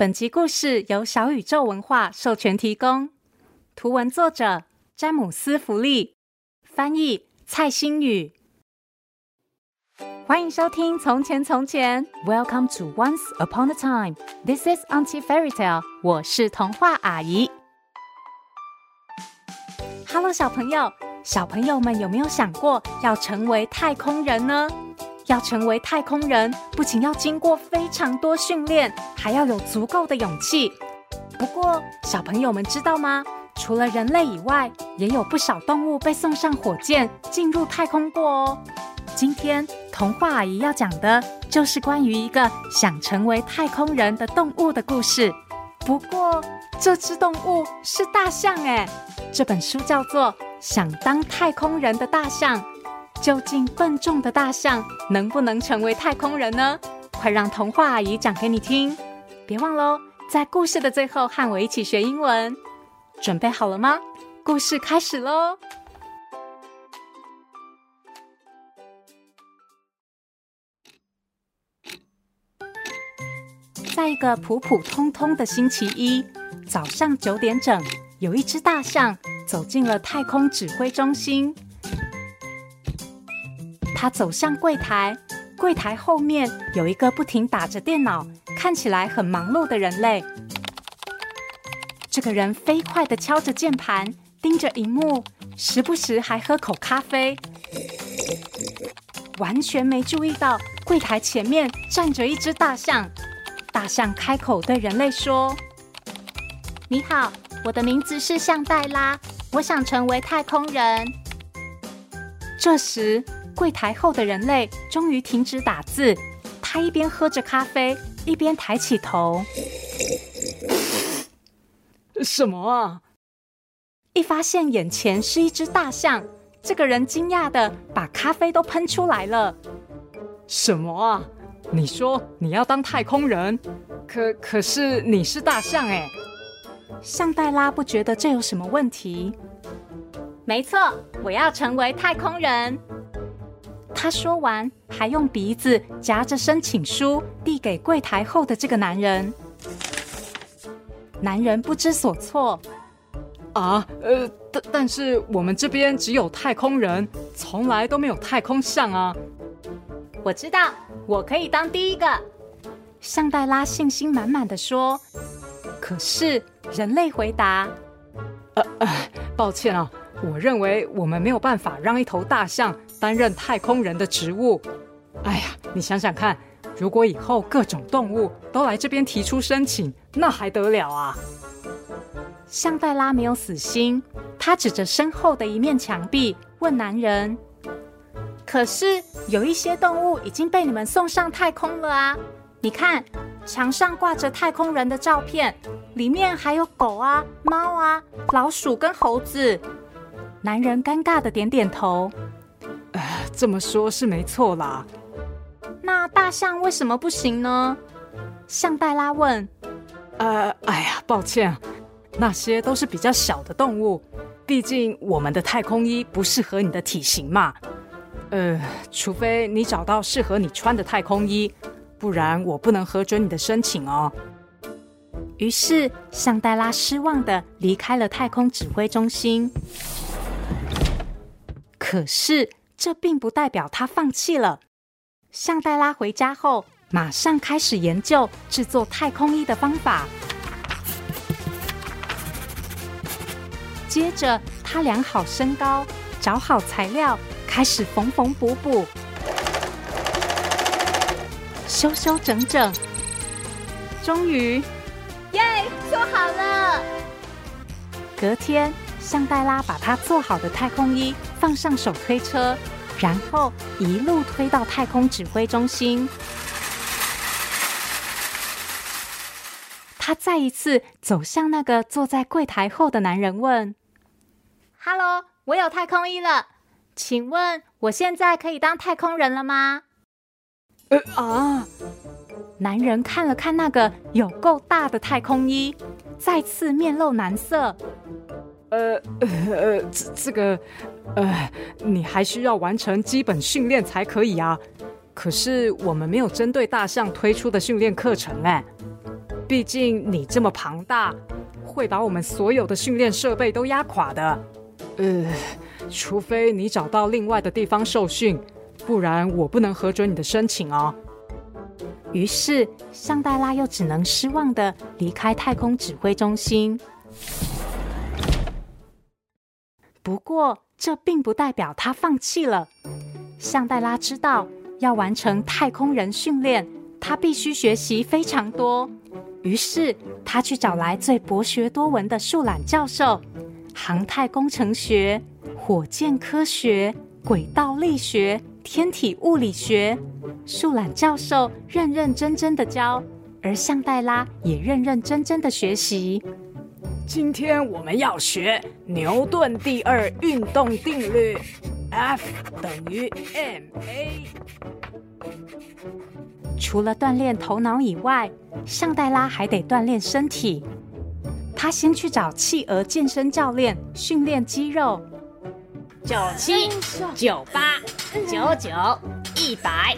本集故事由小宇宙文化授权提供，图文作者詹姆斯·弗利，翻译蔡欣宇。欢迎收听《从前从前》，Welcome to Once Upon a Time。This is Auntie Fairy Tale。我是童话阿姨。Hello，小朋友，小朋友们有没有想过要成为太空人呢？要成为太空人，不仅要经过非常多训练，还要有足够的勇气。不过，小朋友们知道吗？除了人类以外，也有不少动物被送上火箭进入太空过哦。今天童话阿姨要讲的就是关于一个想成为太空人的动物的故事。不过，这只动物是大象诶。这本书叫做《想当太空人的大象》。究竟笨重的大象能不能成为太空人呢？快让童话阿姨讲给你听！别忘喽，在故事的最后和我一起学英文。准备好了吗？故事开始喽！在一个普普通通的星期一早上九点整，有一只大象走进了太空指挥中心。他走向柜台，柜台后面有一个不停打着电脑、看起来很忙碌的人类。这个人飞快地敲着键盘，盯着荧幕，时不时还喝口咖啡，完全没注意到柜台前面站着一只大象。大象开口对人类说：“你好，我的名字是象黛拉，我想成为太空人。”这时，柜台后的人类终于停止打字，他一边喝着咖啡，一边抬起头。什么啊？一发现眼前是一只大象，这个人惊讶的把咖啡都喷出来了。什么啊？你说你要当太空人，可可是你是大象哎。象黛拉不觉得这有什么问题。没错，我要成为太空人。他说完，还用鼻子夹着申请书递给柜台后的这个男人。男人不知所措。啊，呃，但但是我们这边只有太空人，从来都没有太空象啊。我知道，我可以当第一个。向黛拉信心满满的说。可是人类回答：呃呃，抱歉啊，我认为我们没有办法让一头大象。担任太空人的职务，哎呀，你想想看，如果以后各种动物都来这边提出申请，那还得了啊？向黛拉没有死心，她指着身后的一面墙壁问男人：“可是有一些动物已经被你们送上太空了啊？你看，墙上挂着太空人的照片，里面还有狗啊、猫啊、老鼠跟猴子。”男人尴尬的点点头。这么说，是没错啦。那大象为什么不行呢？象黛拉问。呃，哎呀，抱歉，那些都是比较小的动物，毕竟我们的太空衣不适合你的体型嘛。呃，除非你找到适合你穿的太空衣，不然我不能核准你的申请哦。于是，向黛拉失望的离开了太空指挥中心。可是。这并不代表他放弃了。向黛拉回家后，马上开始研究制作太空衣的方法。接着，他量好身高，找好材料，开始缝缝补补，修修整整。终于，耶，做好了！隔天，象黛拉把她做好的太空衣放上手推车，然后一路推到太空指挥中心。她再一次走向那个坐在柜台后的男人，问：“Hello，我有太空衣了，请问我现在可以当太空人了吗？”呃啊！男人看了看那个有够大的太空衣，再次面露难色。呃呃呃，这这个，呃，你还需要完成基本训练才可以啊。可是我们没有针对大象推出的训练课程哎。毕竟你这么庞大，会把我们所有的训练设备都压垮的。呃，除非你找到另外的地方受训，不然我不能核准你的申请哦。于是，尚黛拉又只能失望地离开太空指挥中心。不过，这并不代表他放弃了。向黛拉知道，要完成太空人训练，他必须学习非常多。于是，他去找来最博学多闻的树懒教授，航太工程学、火箭科学、轨道力学、天体物理学。树懒教授认认真真的教，而向黛拉也认认真真的学习。今天我们要学牛顿第二运动定律，F 等于 ma。除了锻炼头脑以外，尚黛拉还得锻炼身体。她先去找企鹅健身教练训练肌肉。九七九八九九一百，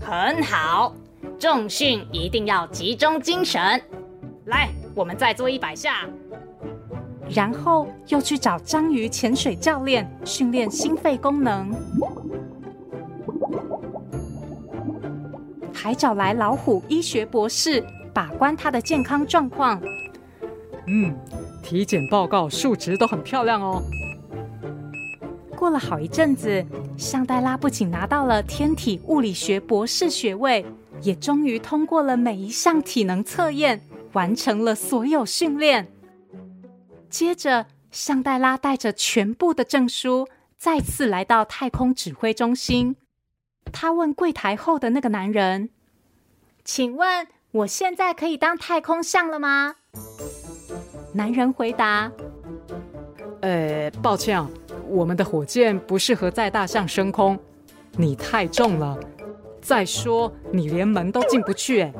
很好。重训一定要集中精神。来，我们再做一百下。然后又去找章鱼潜水教练训练心肺功能，还找来老虎医学博士把关他的健康状况。嗯，体检报告数值都很漂亮哦。过了好一阵子，尚黛拉不仅拿到了天体物理学博士学位，也终于通过了每一项体能测验，完成了所有训练。接着，尚黛拉带着全部的证书，再次来到太空指挥中心。她问柜台后的那个男人：“请问，我现在可以当太空象了吗？”男人回答：“呃，抱歉。”我们的火箭不适合载大象升空，你太重了。再说，你连门都进不去。哎，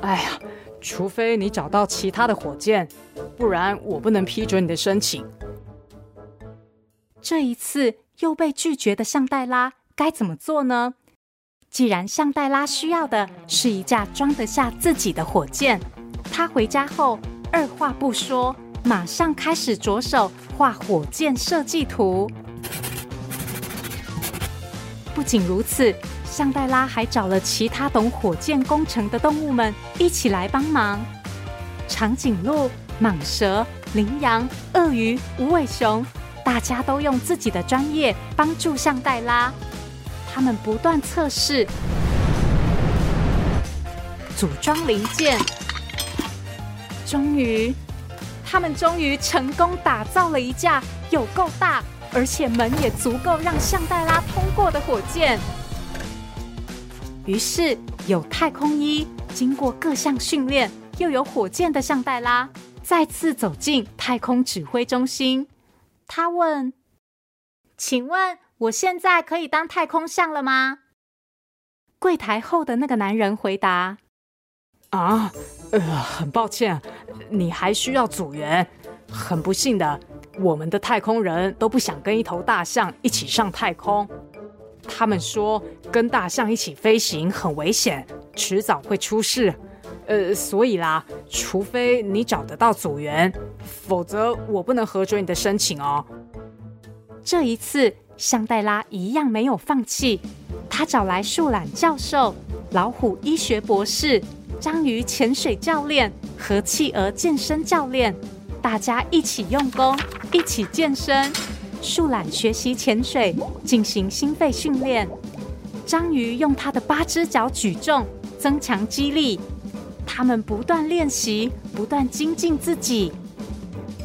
哎呀，除非你找到其他的火箭，不然我不能批准你的申请。这一次又被拒绝的尚黛拉该怎么做呢？既然尚黛拉需要的是一架装得下自己的火箭，她回家后二话不说。马上开始着手画火箭设计图。不仅如此，尚黛拉还找了其他懂火箭工程的动物们一起来帮忙：长颈鹿、蟒蛇、羚羊、鳄鱼、无尾熊，大家都用自己的专业帮助尚黛拉。他们不断测试、组装零件，终于。他们终于成功打造了一架有够大，而且门也足够让尚黛拉通过的火箭。于是，有太空衣，经过各项训练，又有火箭的尚黛拉再次走进太空指挥中心。他问：“请问，我现在可以当太空象了吗？”柜台后的那个男人回答：“啊。”呃，很抱歉，你还需要组员。很不幸的，我们的太空人都不想跟一头大象一起上太空。他们说跟大象一起飞行很危险，迟早会出事。呃，所以啦，除非你找得到组员，否则我不能核准你的申请哦。这一次，尚黛拉一样没有放弃，她找来树懒教授、老虎医学博士。章鱼潜水教练和企鹅健身教练，大家一起用功，一起健身。树懒学习潜水，进行心肺训练；章鱼用它的八只脚举重，增强肌力。它们不断练习，不断精进自己。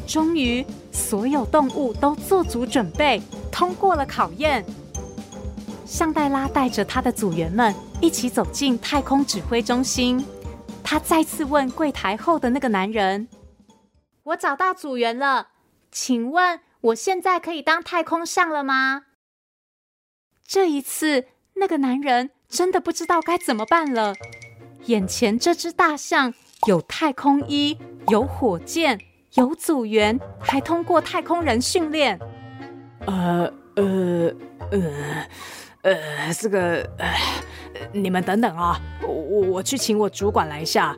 终于，所有动物都做足准备，通过了考验。尚黛拉带着他的组员们一起走进太空指挥中心。他再次问柜台后的那个男人：“我找到组员了，请问我现在可以当太空象了吗？”这一次，那个男人真的不知道该怎么办了。眼前这只大象有太空衣，有火箭，有组员，还通过太空人训练。呃呃呃。呃，这个，呃，你们等等啊，我我去请我主管来一下。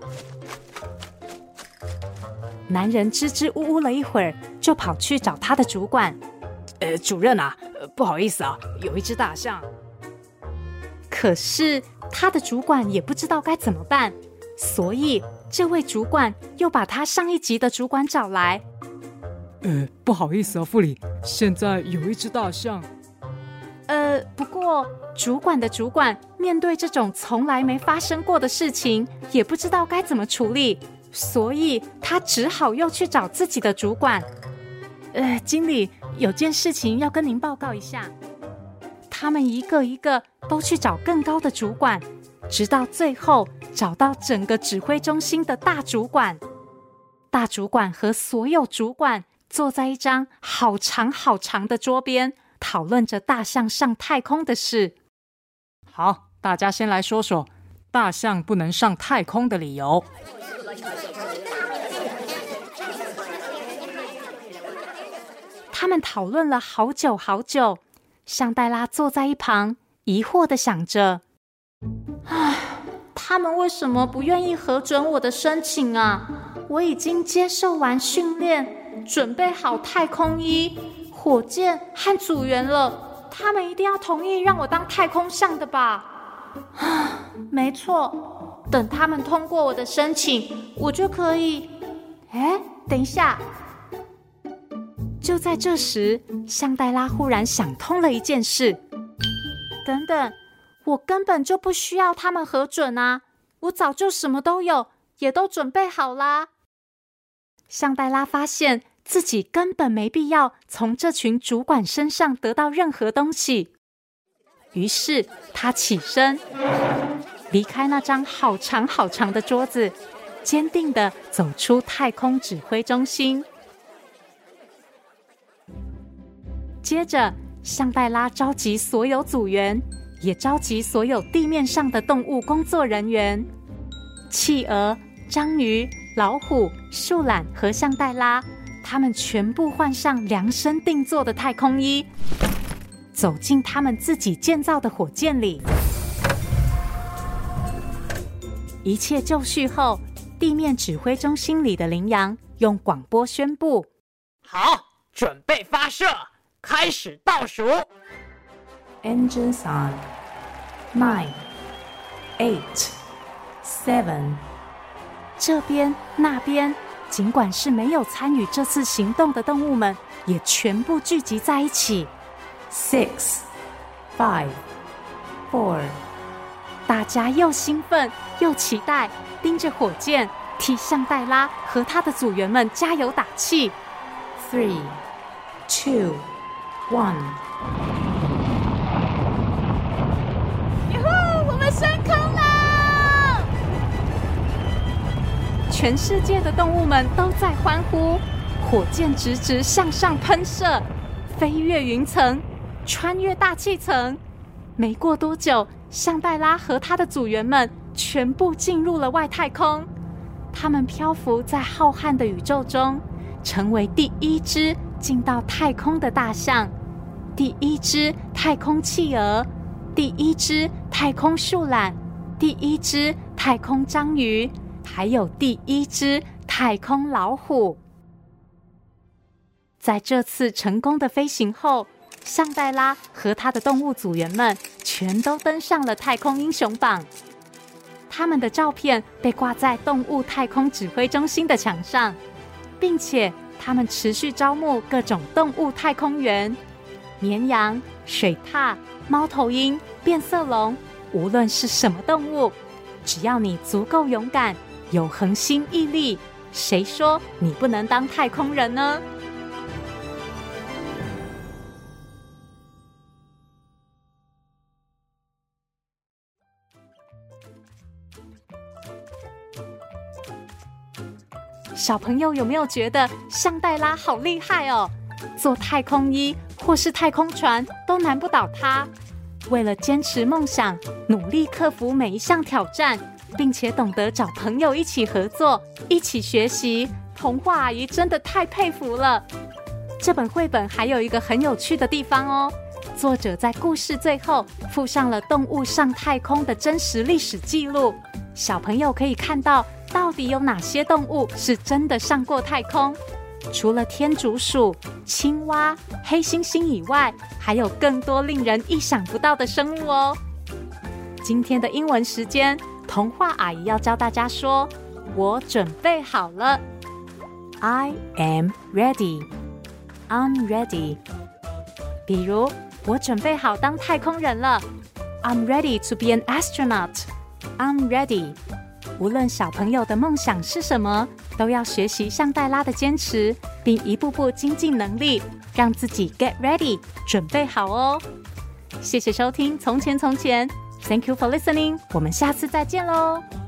男人支支吾吾了一会儿，就跑去找他的主管。呃，主任啊，不好意思啊，有一只大象。可是他的主管也不知道该怎么办，所以这位主管又把他上一级的主管找来。呃，不好意思啊，副理，现在有一只大象。呃，不过主管的主管面对这种从来没发生过的事情，也不知道该怎么处理，所以他只好又去找自己的主管。呃，经理，有件事情要跟您报告一下。他们一个一个都去找更高的主管，直到最后找到整个指挥中心的大主管。大主管和所有主管坐在一张好长好长的桌边，讨论着大象上太空的事。好，大家先来说说大象不能上太空的理由。他们讨论了好久好久。香黛拉坐在一旁，疑惑地想着：“唉，他们为什么不愿意核准我的申请啊？我已经接受完训练，准备好太空衣、火箭和组员了。他们一定要同意让我当太空象的吧？啊，没错，等他们通过我的申请，我就可以……哎，等一下。”就在这时，香黛拉忽然想通了一件事。等等，我根本就不需要他们核准啊！我早就什么都有，也都准备好啦。香黛拉发现自己根本没必要从这群主管身上得到任何东西，于是她起身，离开那张好长好长的桌子，坚定地走出太空指挥中心。接着，向黛拉召集所有组员，也召集所有地面上的动物工作人员：企鹅、章鱼、老虎、树懒和向黛拉。他们全部换上量身定做的太空衣，走进他们自己建造的火箭里。一切就绪后，地面指挥中心里的羚羊用广播宣布：“好，准备发射。”开始倒数，Engines on, nine, eight, seven。这边那边，尽管是没有参与这次行动的动物们，也全部聚集在一起。Six, five, four。大家又兴奋又期待，盯着火箭，替向黛拉和他的组员们加油打气。Three, two。One，哟呼！我们升空了！全世界的动物们都在欢呼，火箭直直向上喷射，飞越云层，穿越大气层。没过多久，香黛拉和他的组员们全部进入了外太空。他们漂浮在浩瀚的宇宙中，成为第一只进到太空的大象。第一只太空企鹅，第一只太空树懒，第一只太空章鱼，还有第一只太空老虎。在这次成功的飞行后，香黛拉和他的动物组员们全都登上了太空英雄榜。他们的照片被挂在动物太空指挥中心的墙上，并且他们持续招募各种动物太空员。绵羊、水獭、猫头鹰、变色龙，无论是什么动物，只要你足够勇敢、有恒心毅力，谁说你不能当太空人呢？小朋友有没有觉得香黛拉好厉害哦？做太空衣或是太空船都难不倒他。为了坚持梦想，努力克服每一项挑战，并且懂得找朋友一起合作、一起学习。童话阿姨真的太佩服了。这本绘本还有一个很有趣的地方哦，作者在故事最后附上了动物上太空的真实历史记录，小朋友可以看到到到底有哪些动物是真的上过太空。除了天竺鼠、青蛙、黑猩猩以外，还有更多令人意想不到的生物哦。今天的英文时间，童话阿姨要教大家说：“我准备好了。” I am ready. I'm ready. 比如，我准备好当太空人了。I'm ready to be an astronaut. I'm ready. 无论小朋友的梦想是什么，都要学习像黛拉的坚持，并一步步精进能力，让自己 get ready，准备好哦。谢谢收听《从前从前》，Thank you for listening。我们下次再见喽。